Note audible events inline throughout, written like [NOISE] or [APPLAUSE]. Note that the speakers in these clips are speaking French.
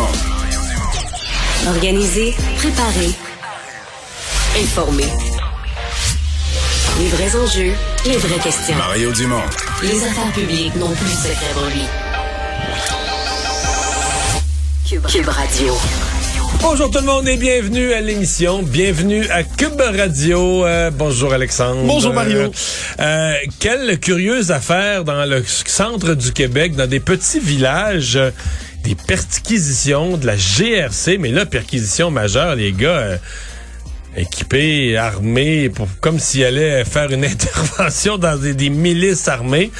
Dumont. Organiser, préparer, informer. Les vrais enjeux, les vraies questions. Mario Dumont. Les affaires publiques n'ont plus de secret pour lui. Cube, Cube Radio. Bonjour tout le monde et bienvenue à l'émission. Bienvenue à Cube Radio. Euh, bonjour Alexandre. Bonjour, Mario. Euh, euh, quelle curieuse affaire dans le centre du Québec, dans des petits villages. Des perquisitions de la GRC, mais là, perquisition majeure, les gars euh, équipés, armés, pour, comme s'ils allaient faire une [LAUGHS] intervention dans des, des milices armées.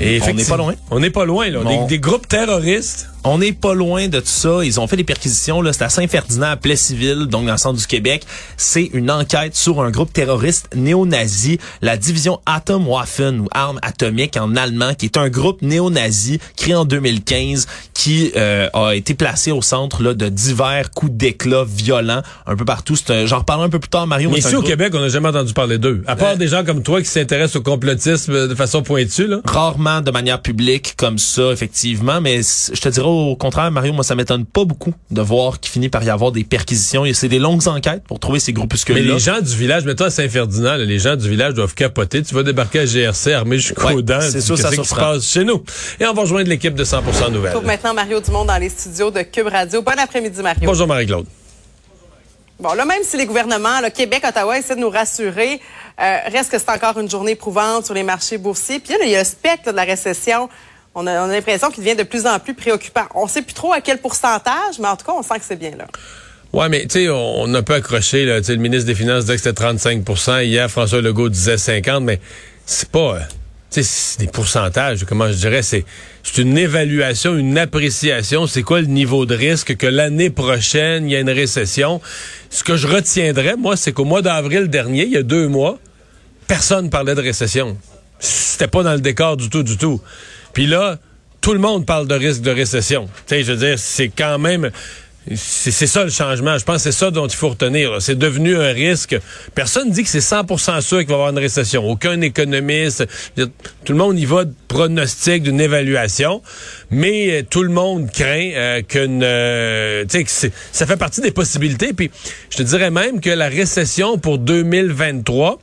Et On n'est pas loin. On n'est pas loin, là. Des groupes terroristes. On n'est pas loin de tout ça. Ils ont fait des perquisitions. Là, c'est à Saint-Ferdinand, à Plessisville, donc dans le centre du Québec. C'est une enquête sur un groupe terroriste néo-nazi, la division Atomwaffen ou armes atomiques en allemand, qui est un groupe néo-nazi créé en 2015, qui euh, a été placé au centre là, de divers coups d'éclat violents un peu partout. J'en reparlerai un peu plus tard, Mario. Mais un ici au groupe- Québec, on n'a jamais entendu parler d'eux. À part Euh, des gens comme toi qui s'intéressent au complotisme de façon pointue, là. rarement de manière publique comme ça, effectivement. Mais je te dirais au contraire, Mario, moi, ça m'étonne pas beaucoup de voir qu'il finit par y avoir des perquisitions. Et C'est des longues enquêtes pour trouver ces Mais groupuscules-là. les gens du village, mettons à Saint-Ferdinand, les gens du village doivent capoter. Tu vas débarquer à GRC armé jusqu'aux Ouais, dents. c'est ça Qu'est-ce qui se passe chez nous? Et on va rejoindre l'équipe de 100% Nouvelles. retrouve maintenant Mario Dumont dans les studios de Cube Radio. Bon après-midi, Mario. Bonjour Marie-Claude. Bon, là, même si les gouvernements, le Québec, Ottawa, essaient de nous rassurer, euh, reste que c'est encore une journée éprouvante sur les marchés boursiers. Puis là, il y a le spectre de la récession. On a, on a l'impression qu'il devient de plus en plus préoccupant. On sait plus trop à quel pourcentage, mais en tout cas, on sent que c'est bien là. Ouais, mais tu sais, on, a peu accroché. Là, le ministre des Finances disait que c'était 35% Hier, François Legault disait 50 mais c'est pas... euh, c'est des pourcentages, comment je dirais, c'est c'est une évaluation, une appréciation. C'est quoi le niveau de risque que l'année prochaine, il y a une récession? Ce que je retiendrai, moi, c'est qu'au mois d'avril dernier, il y a deux mois, personne parlait de récession. C'était pas dans le décor du tout, du tout. Puis là, tout le monde parle de risque de récession. Tu sais, je veux dire, c'est quand même... C'est ça le changement. Je pense que c'est ça dont il faut retenir. C'est devenu un risque. Personne dit que c'est 100% sûr qu'il va y avoir une récession. Aucun économiste. Tout le monde y va de pronostic, d'une évaluation. Mais euh, tout le monde craint euh, qu'une... euh, que ça fait partie des possibilités. Puis je te dirais même que la récession pour 2023...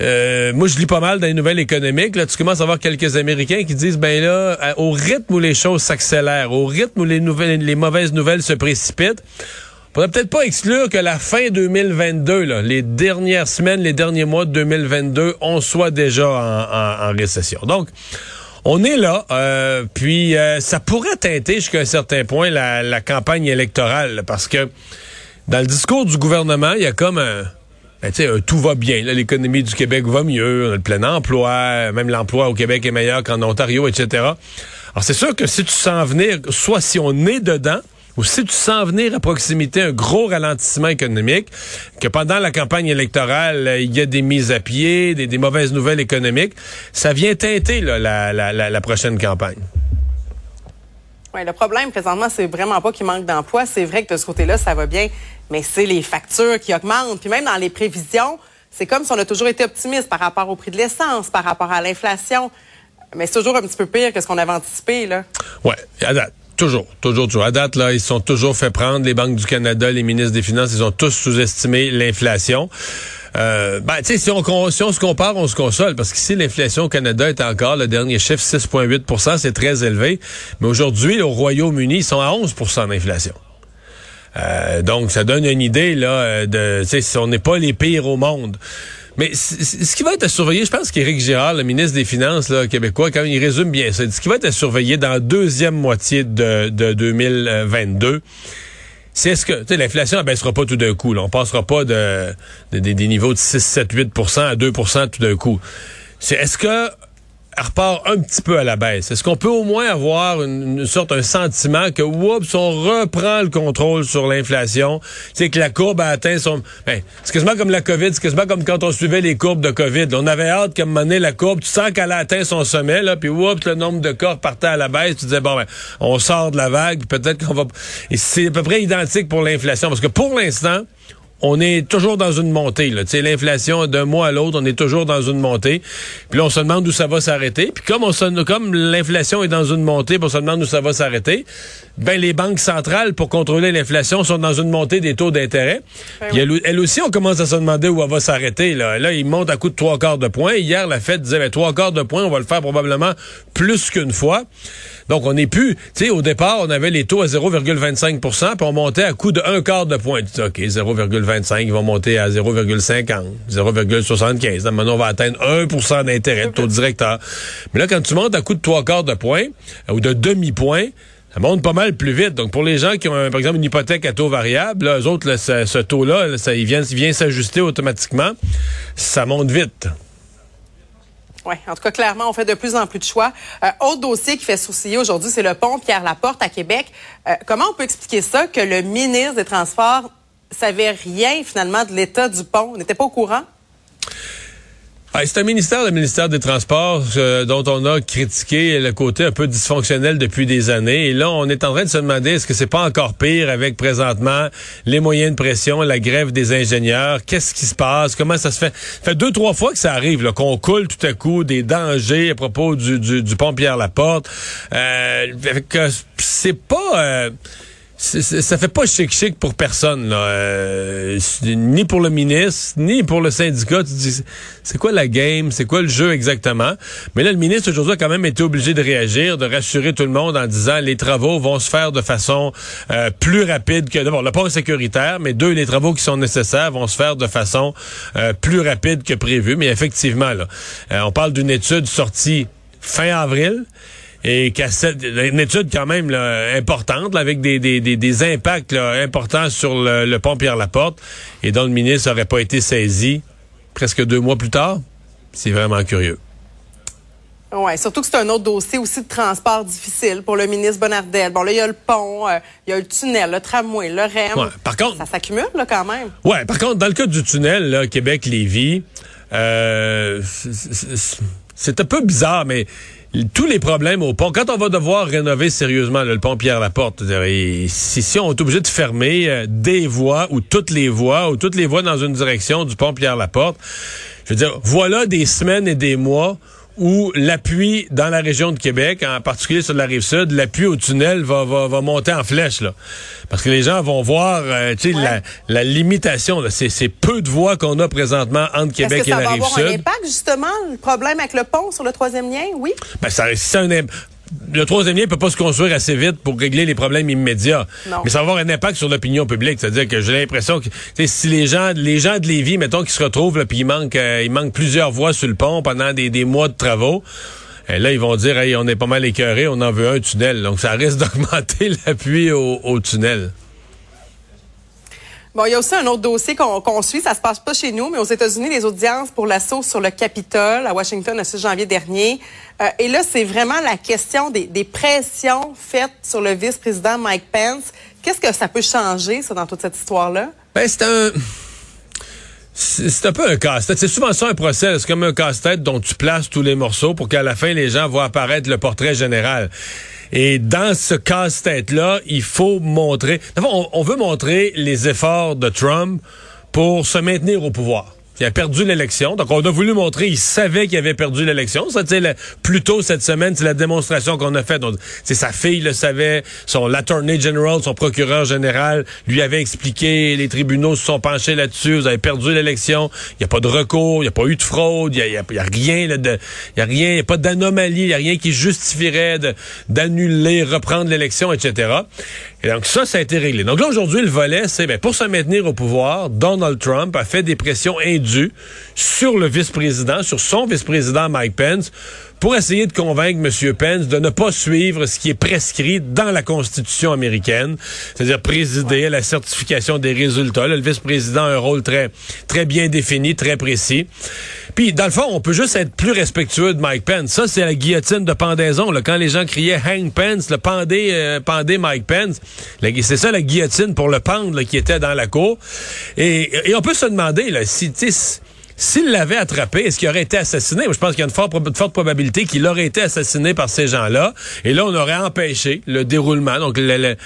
Euh, moi, je lis pas mal dans les nouvelles économiques. Là, tu commences à voir quelques Américains qui disent, ben là, au rythme où les choses s'accélèrent, au rythme où les nouvelles, les mauvaises nouvelles se précipitent, on pourrait peut-être pas exclure que la fin 2022, là, les dernières semaines, les derniers mois de 2022, on soit déjà en, récession. Donc, on est là, euh, puis euh, ça pourrait teinter jusqu'à un certain point la, la campagne électorale, parce que dans le discours du gouvernement, il y a comme un, ben, un tout va bien. L'économie du Québec va mieux, on a le plein emploi, même l'emploi au Québec est meilleur qu'en Ontario, etc. Alors c'est sûr que si tu sens venir, soit si on est dedans, ou si tu sens venir à proximité un gros ralentissement économique, que pendant la campagne électorale, euh, il y a des mises à pied, des, mauvaises nouvelles économiques, ça vient teinter la, prochaine campagne. Ouais, le problème présentement, c'est vraiment pas qu'il manque d'emploi. C'est vrai que de ce côté-là, ça va bien, mais c'est les factures qui augmentent. Puis même dans les prévisions, c'est comme si on a toujours été optimiste par rapport au prix de l'essence, par rapport à l'inflation. Mais c'est toujours un petit peu pire que ce qu'on avait anticipé, là. Ouais, à date. Toujours, toujours, toujours. À date, là, ils sont toujours fait prendre. Les banques du Canada, les ministres des Finances, ils ont tous sous-estimé l'inflation. Euh, ben, tu sais, si on, si on se compare, on se console, parce qu'ici, l'inflation au Canada est encore, le dernier chiffre, 6,8% c'est très élevé. Mais aujourd'hui, au Royaume-Uni, ils sont à 11% d'inflation. Euh, donc, ça donne une idée, là, euh, de, si on n'est pas les pires au monde. Mais ce qui va être à surveiller, je pense qu'Éric Girard, le ministre des Finances là, québécois, quand il résume bien ça. Ce qui va être à surveiller dans la deuxième moitié de, de 2022, c'est est-ce que l'inflation ne baissera pas tout d'un coup. Là. On passera pas de, de- des- niveaux de 6, 7, 8% à 2% tout d'un coup. C'est est-ce que repart un petit peu à la baisse. Est-ce qu'on peut au moins avoir une, sorte, un sentiment que, oups, on reprend le contrôle sur l'inflation, c'est que la courbe a atteint son... Ben, c'est quasiment comme la COVID, quasiment comme quand on suivait les courbes de COVID. on avait hâte qu'à un moment donné, la courbe, tu sens qu'elle a atteint son sommet, là, puis oups, le nombre de corps partait à la baisse, tu disais, bon, ben, on sort de la vague, peut-être qu'on va... C'est à peu près identique pour l'inflation, parce que pour l'instant, on est toujours dans une montée. Là. Tu sais, L'inflation, d'un mois à l'autre, on est toujours dans une montée. Puis là, on se demande où ça va s'arrêter. Puis comme, on se- comme l'inflation est dans une montée, puis on se demande où ça va s'arrêter, ben les banques centrales, pour contrôler l'inflation, sont dans une montée des taux d'intérêt. Ben elles aussi, on commence à se demander où elle va s'arrêter. Là. là, ils montent à coup de trois quarts de point. Hier, la Fed disait, ben, trois quarts de point, on va le faire probablement plus qu'une fois. Donc, on n'est plus... Tu sais, au départ, on avait les taux à 0,25% puis on montait à coup de un quart de point. Tu dis, OK, 0,25, ils vont monter à 0,50, 0,75. Maintenant, on va atteindre 1% d'intérêt, de taux directeur. Mais là, quand tu montes à coup de trois quarts de point, ou de demi-point, ça monte pas mal plus vite. Donc, pour les gens qui ont, par exemple, une hypothèque à taux variable, là, eux autres, là, ce, ce taux-là, là, ça, il vient, il vient s'ajuster automatiquement. Ça monte vite. Oui, en tout cas, clairement, on fait de plus en plus de choix. Euh, autre dossier qui fait sourciller aujourd'hui, c'est le pont Pierre-Laporte à Québec. Euh, comment on peut expliquer ça que le ministre des Transports savait rien finalement de l'état du pont, n'était pas au courant? Ah, c'est un ministère, le ministère des Transports, euh, dont on a critiqué le côté un peu dysfonctionnel depuis des années. Et là, on est en train de se demander est-ce que c'est pas encore pire avec présentement les moyens de pression, la grève des ingénieurs? Qu'est-ce qui se passe? Comment ça se fait? Ça fait deux, trois fois que ça arrive, qu'on coule tout à coup des dangers à propos du, du, du pont Pierre-Laporte. Euh, fait que c'est pas... euh, ça fait pas chic-chic pour personne, là. Euh, ni pour le ministre, ni pour le syndicat. Tu dis, c'est quoi la game? C'est quoi le jeu exactement? Mais là, le ministre, aujourd'hui, a quand même été obligé de réagir, de rassurer tout le monde en disant les travaux vont se faire de façon euh, plus rapide que... D'abord, le pont sécuritaire, mais deux, les travaux qui sont nécessaires vont se faire de façon euh, plus rapide que prévu. Mais effectivement, là, euh, on parle d'une étude sortie fin avril et qu'à cette, une étude quand même là, importante là, avec des, des, des, des impacts là, importants sur le, le pont Pierre-Laporte et dont le ministre n'aurait pas été saisi presque deux mois plus tard. C'est vraiment curieux. Oui, surtout que c'est un autre dossier aussi de transport difficile pour le ministre Bonnardel. Bon, là, il y a le pont, euh, il y a le tunnel, le tramway, le REM. Ouais, par contre- Ça s'accumule, là, quand même. Ouais, par contre, dans le cas du tunnel, Québec-Lévis, euh, c'est un peu bizarre, mais tous les problèmes au pont, quand on va devoir rénover sérieusement le pont Pierre-Laporte, si, si on est obligé de fermer euh, des voies ou toutes les voies ou toutes les voies dans une direction du pont Pierre-Laporte, je veux dire, voilà des semaines et des mois où l'appui dans la région de Québec, en particulier sur la rive sud, l'appui au tunnel va, va, va monter en flèche. Là. Parce que les gens vont voir euh, tu sais, la, la limitation. C'est, c'est peu de voies qu'on a présentement entre Québec que et ça la va rive avoir un sud. impact, justement, le problème avec le pont sur le troisième lien? Oui. Ben, ça, c'est un le troisième lien peut pas se construire assez vite pour régler les problèmes immédiats. Non. Mais ça va avoir un impact sur l'opinion publique. C'est-à-dire que j'ai l'impression que si les gens, les gens de Lévis, mettons, qui se retrouvent, là, puis il manque, euh, il manque plusieurs voies sur le pont pendant des, des mois de travaux. Et là, ils vont dire, hey, on est pas mal écœuré, on en veut un tunnel. Donc, ça risque [LAUGHS] d'augmenter l'appui au, au tunnel. Bon, il y a aussi un autre dossier qu'on qu'on suit. Ça se passe pas chez nous, mais aux États-Unis, les audiences pour l'assaut sur le Capitole à Washington le 6 janvier dernier. Euh, et là, c'est vraiment la question des, des pressions faites sur le vice-président Mike Pence. Qu'est-ce que ça peut changer, ça, dans toute cette histoire-là? Ben, c'est un. C'est un peu un casse-tête. C'est souvent ça un procès. C'est comme un casse-tête dont tu places tous les morceaux pour qu'à la fin, les gens voient apparaître le portrait général. Et dans ce casse-tête-là, il faut montrer... On, on veut montrer les efforts de Trump pour se maintenir au pouvoir. Il a perdu l'élection. Donc, on a voulu montrer, il savait qu'il avait perdu l'élection. Ça, tu plus tôt cette semaine, c'est la démonstration qu'on a faite. C'est sa fille le savait, son l'attorney general, son procureur général lui avait expliqué, les tribunaux se sont penchés là-dessus, vous avez perdu l'élection, il n'y a pas de recours, il n'y a pas eu de fraude, il n'y a, a- rien, là, de, il y a rien, il n'y a pas d'anomalie, il n'y a rien qui justifierait d'annuler, reprendre l'élection, etc. Et donc, ça, ça a été réglé. Donc là, aujourd'hui, le volet, c'est, ben, pour se maintenir au pouvoir, Donald Trump a fait des pressions sur le vice-président, sur son vice-président Mike Pence, pour essayer de convaincre M. Pence de ne pas suivre ce qui est prescrit dans la Constitution américaine, c'est-à-dire présider à la certification des résultats. Là, le vice-président a un rôle très, très bien défini, très précis. Puis, dans le fond, on peut juste être plus respectueux de Mike Pence. Ça, c'est la guillotine de pendaison. Là. Quand les gens criaient « Hang Pence », le pendez, euh, pendez Mike Pence, c'est ça la guillotine pour le pendre là, qui était dans la cour. Et, et on peut se demander, là, si, s'il l'avait attrapé, est-ce qu'il aurait été assassiné? Moi, je pense qu'il y a une forte, probabilité qu'il aurait été assassiné par ces gens-là. Et là, on aurait empêché le déroulement. Donc, le- le-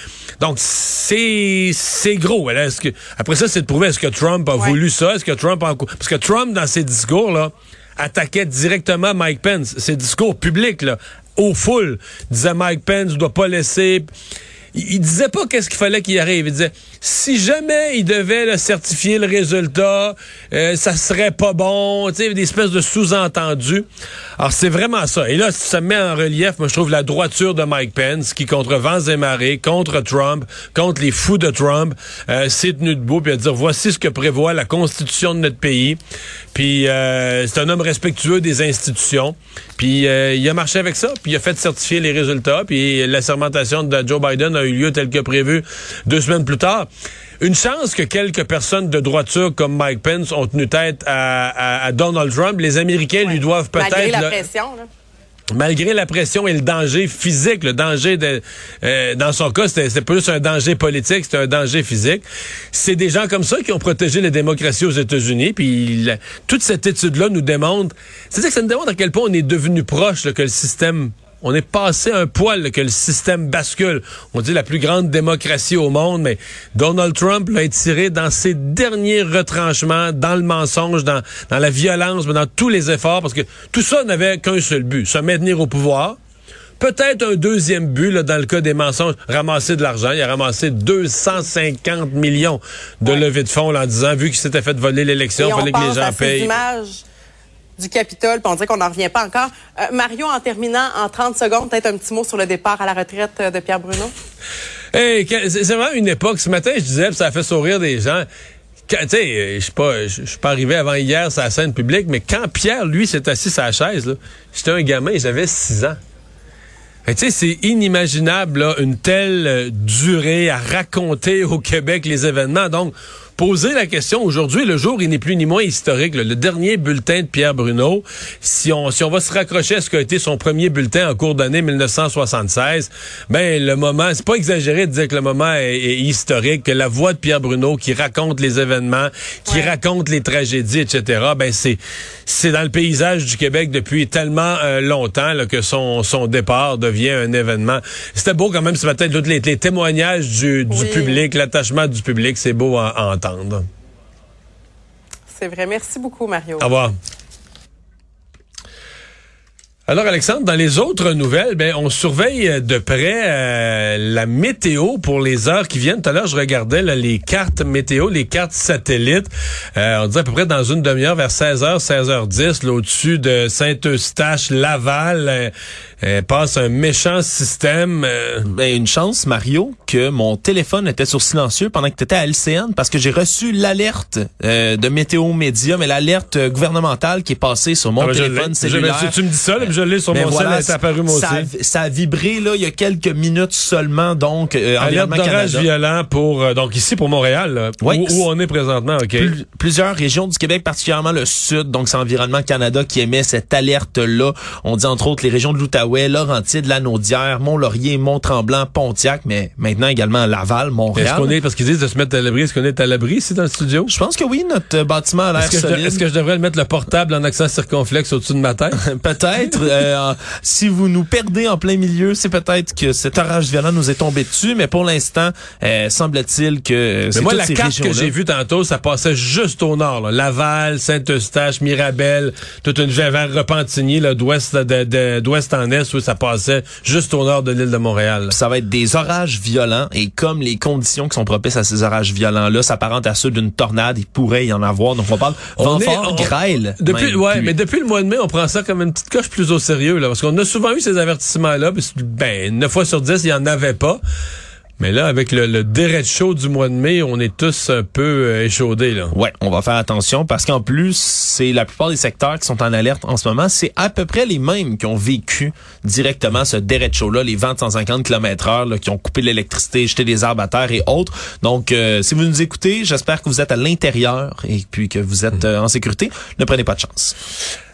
donc c'est c'est gros. là. Est-ce que, après ça, c'est de prouver est-ce que Trump a Ouais. voulu ça? Est-ce que Trump a... Parce que Trump, dans ses discours, là, attaquait directement Mike Pence. Ses discours publics, là, aux foules, disait Mike Pence ne doit pas laisser... il, disait pas qu'est-ce qu'il fallait qu'il arrive. Il disait, si jamais il devait certifier le résultat, euh, ça serait pas bon. Tu sais, des espèces de sous-entendus. Alors, c'est vraiment ça. Et là, ça met en relief, moi, je trouve, la droiture de Mike Pence, qui, contre vents et marées, contre Trump, contre les fous de Trump, euh, s'est tenu debout, puis à dire, voici ce que prévoit la Constitution de notre pays. Puis, euh, c'est un homme respectueux des institutions. Puis, euh, il a marché avec ça, puis il a fait certifier les résultats, puis la sermentation de Joe Biden a eu lieu tel que prévu deux semaines plus tard. Une chance que quelques personnes de droiture comme Mike Pence ont tenu tête à, à- à Donald Trump. Les Américains lui doivent peut-être... Malgré la pression, là. malgré la pression et le danger physique, le danger de, euh, dans son cas, c'était juste un danger politique, c'était un danger physique. C'est des gens comme ça qui ont protégé les démocraties aux États-Unis. Puis la- toute cette étude-là nous démontre, c'est-à-dire que ça nous démontre à quel point on est devenu proche là, que le système. On est passé un poil là, que le système bascule. On dit la plus grande démocratie au monde, mais Donald Trump l'a étiré dans ses derniers retranchements, dans le mensonge, dans, dans la violence, mais dans tous les efforts, parce que tout ça n'avait qu'un seul but, se maintenir au pouvoir. Peut-être un deuxième but là, dans le cas des mensonges, ramasser de l'argent. Il a ramassé 250 millions de levées de fonds là, en disant, vu qu'il s'était fait voler l'élection, il fallait que les gens payent. images du Capitole, puis on dirait qu'on n'en revient pas encore. Euh, Mario, en terminant en 30 secondes, peut-être un petit mot sur le départ à la retraite euh, de Pierre Bruno. Hey, c'est vraiment une époque. Ce matin, je disais, ça a fait sourire des gens. Tu sais, euh, je suis pas, suis pas arrivé avant hier sur la scène publique, mais quand Pierre, lui, s'est assis sur la chaise, j'étais un gamin, j'avais 6 ans. Tu sais, c'est inimaginable, une telle durée à raconter au Québec les événements. Donc, poser la question aujourd'hui, le jour, il n'est plus ni moins historique. là. Le dernier bulletin de Pierre Bruno, si on, si on va se raccrocher à ce qu'a été son premier bulletin en cours d'année 1976, ben, le moment, c'est pas exagéré de dire que le moment est, est historique, que la voix de Pierre Bruno qui raconte les événements, qui Ouais. raconte les tragédies, etc., ben, c'est, c'est dans le paysage du Québec depuis tellement euh, longtemps là, que son, son départ devient un événement. C'était beau quand même ce matin, tous les, les témoignages du, du Oui. public, l'attachement du public, c'est beau à, à entendre. C'est vrai. Merci beaucoup, Mario. Au revoir. Alors Alexandre, dans les autres nouvelles, ben on surveille de près euh, la météo pour les heures qui viennent. Tout à l'heure, je regardais là, les cartes météo, les cartes satellites. Euh, on dit à peu près dans une demi-heure, vers 16h, 16h10, là, au-dessus de Saint-Eustache, Laval, euh, euh, passe un méchant système. euh, Ben, une chance, Mario, que mon téléphone était sur silencieux pendant que tu étais à LCN parce que j'ai reçu l'alerte euh, de Météo Média, mais l'alerte euh, gouvernementale qui est passée sur mon ah, ben, téléphone. Je- cellulaire. tu, me dis ça, là, je l'ai sur Mais mon voilà, sel, elle est apparue moi ça, aussi. a- ça a vibré là il y a quelques minutes seulement donc euh, Alerte d'orage violent pour euh, donc ici pour Montréal, là, Oui. où, où on est présentement, ok? Pl- plusieurs régions du Québec, particulièrement le sud, donc c'est Environnement Canada qui émet cette alerte-là. On dit entre autres les régions de l'Outaouais, Laurentides, Lanaudière, Mont-Laurier, Mont-Tremblant, Pontiac, mais maintenant également Laval, Est-ce Montréal. qu'on est parce qu'ils disent de se mettre à l'abri, est-ce qu'on est à l'abri ici dans le studio? Je pense que oui, notre euh, bâtiment a l'air Est-ce je, solide. est-ce que je devrais le mettre le portable en accent circonflexe au-dessus de ma tête? [LAUGHS] Peut-être. Euh, si vous nous perdez en plein milieu, c'est peut-être que cet orage violent nous est tombé dessus, mais pour l'instant, euh, semble-t-il que euh, Mais c'est moi, la ces carte que j'ai vue tantôt, ça passait juste au nord. là. Laval, Saint-Eustache, Mirabel, toute une vers Repentigny, là, d'ouest, d'ouest en est, où ça passait juste au nord de l'île de Montréal. ça va être des orages violents et comme les conditions qui sont propices à ces orages violents-là s'apparentent à ceux d'une tornade, il pourrait y en avoir. Donc on parle vent On est- fort, on- grêle. Depuis, ouais, mais depuis le mois de mai, on prend ça comme une petite coche plus au sérieux, là, parce qu'on a souvent eu ces avertissements-là, ben, 9 fois sur 10, il y en avait pas. Mais là, avec le, le déret chaud du mois de mai, on est tous un peu euh, échaudés, là. Ouais, on va faire attention parce qu'en plus, c'est la plupart des secteurs qui sont en alerte en ce moment, c'est à peu près les mêmes qui ont vécu directement ce déret chaud-là, les vents de 150 km heure, là, qui ont coupé l'électricité, jeté des arbres à terre et autres. Donc, euh, si vous nous écoutez, j'espère que vous êtes à l'intérieur et puis que vous êtes euh, en sécurité. Ne prenez pas de chance.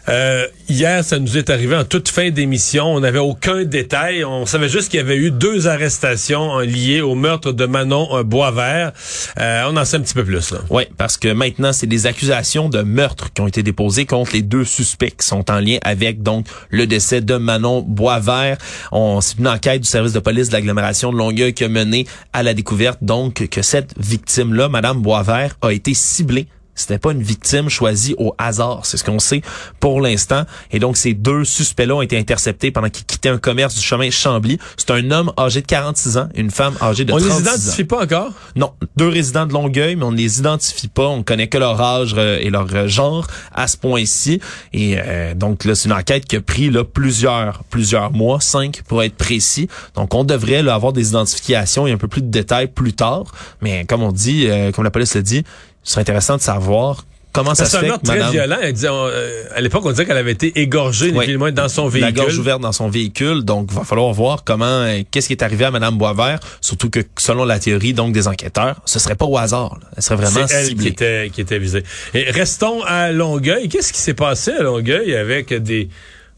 Euh, hier, ça nous est arrivé en toute fin d'émission. On n'avait aucun détail. On savait juste qu'il y avait eu deux arrestations liées au meurtre de Manon Boisvert. Euh, on en sait un petit peu plus. Là. Oui, parce que maintenant, c'est des accusations de meurtre qui ont été déposées contre les deux suspects qui sont en lien avec donc le décès de Manon Boisvert. On c'est une enquête du service de police de l'agglomération de Longueuil qui a mené à la découverte donc que cette victime-là, Madame Boisvert, a été ciblée C'était pas une victime choisie au hasard. C'est ce qu'on sait pour l'instant. Et donc, ces deux suspects-là ont été interceptés pendant qu'ils quittaient un commerce du chemin Chambly. C'est un homme âgé de 46 ans, une femme âgée de On 36 les ans. identifie pas encore? Non, deux résidents de Longueuil, mais on ne les identifie pas. On connaît que leur âge euh, et leur euh, genre à ce point-ci. Et euh, donc là, c'est une enquête qui a pris là plusieurs plusieurs mois, cinq pour être précis. Donc on devrait là, avoir des identifications et un peu plus de détails plus tard. Mais comme on dit, euh, comme la police le dit, ce serait intéressant de savoir comment ça se fait que très madame violent. Elle disait, on, euh, à l'époque, on disait qu'elle avait été égorgée, ni Oui. plus ni moins, dans son la gorge véhicule. ouverte dans son véhicule. Donc, va falloir voir comment, euh, qu'est-ce qui est arrivé à Madame Boisvert. Surtout que, selon la théorie donc des enquêteurs, ce serait pas au hasard. là. Elle serait vraiment C'est elle ciblée. qui était, qui était visée. Et restons à Longueuil. Qu'est-ce qui s'est passé à Longueuil avec des,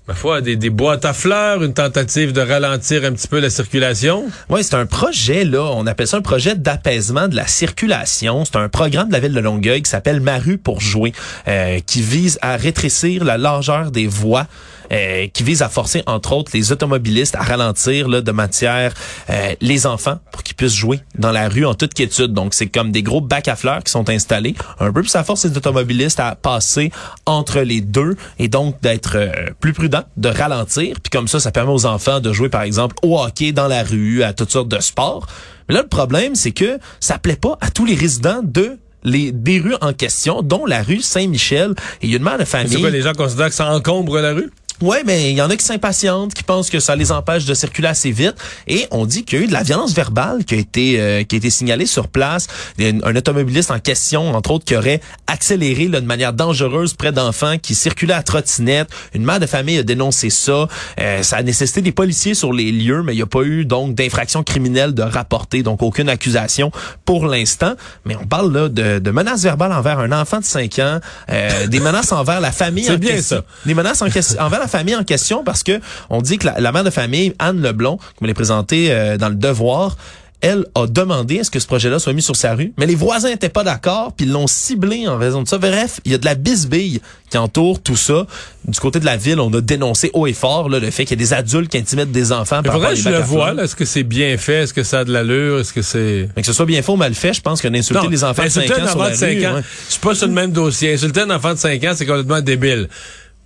ma foi, des, des boîtes à fleurs, une tentative de ralentir un petit peu la circulation? Oui, c'est un projet, là, on appelle ça un projet d'apaisement de la circulation. C'est un programme de la ville de Longueuil qui s'appelle Maru pour jouer, euh, qui vise à rétrécir la largeur des voies. Euh, qui vise à forcer, entre autres, les automobilistes à ralentir là, de matière euh, les enfants pour qu'ils puissent jouer dans la rue en toute quiétude. Donc, c'est comme des gros bacs à fleurs qui sont installés. Un peu, puis ça force les automobilistes à passer entre les deux et donc d'être euh, plus prudent, de ralentir. Puis comme ça, ça permet aux enfants de jouer, par exemple, au hockey dans la rue, à toutes sortes de sports. Mais là, le problème, c'est que ça plaît pas à tous les résidents de les des rues en question, dont la rue Saint-Michel. Et il y a une mère de famille. C'est quoi, les gens considèrent que ça encombre la rue? Ouais, mais il y en a qui s'impatientent, qui pensent que ça les empêche de circuler assez vite. Et on dit qu'il y a eu de la violence verbale qui a été euh, qui a été signalée sur place. Il y a un, un automobiliste en question, entre autres, qui aurait accéléré là, de manière dangereuse près d'enfants qui circulaient à trottinette. Une mère de famille a dénoncé ça. Euh, ça a nécessité des policiers sur les lieux, mais il n'y a pas eu donc d'infraction criminelle de rapporter, donc aucune accusation pour l'instant. Mais on parle là de, de menaces verbales envers un enfant de 5 ans, euh, des menaces envers la famille. C'est en bien question. ça. Des menaces en envers la famille en question parce que on dit que la, la mère de famille, Anne Leblond, comme elle est présentée euh, dans le Devoir, elle a demandé à ce que ce projet-là soit mis sur sa rue, mais les voisins n'étaient pas d'accord, puis ils l'ont ciblé en raison de ça. Bref, il y a de la bisbille qui entoure tout ça. Du côté de la ville, on a dénoncé haut et fort là, le fait qu'il y a des adultes qui intimident des enfants. Il par à je le vois. Est-ce que c'est bien fait? Est-ce que ça a de l'allure? Est-ce que c'est... Mais que ce soit bien fait ou mal fait, je pense que d'insulter Non, les enfants de 5 insulter ans un sur enfant la de 5 rue, ans, ouais. je suis pas sur le même dossier. Insulter un enfant de 5 ans, c'est complètement débile.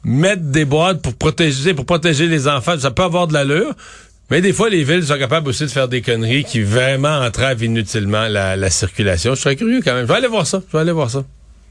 Mettre des boîtes pour protéger, pour protéger les enfants, ça peut avoir de l'allure. Mais des fois, les villes sont capables aussi de faire des conneries qui vraiment entravent inutilement la, la circulation. Je serais curieux quand même. Je vais aller voir ça. Je vais aller voir ça.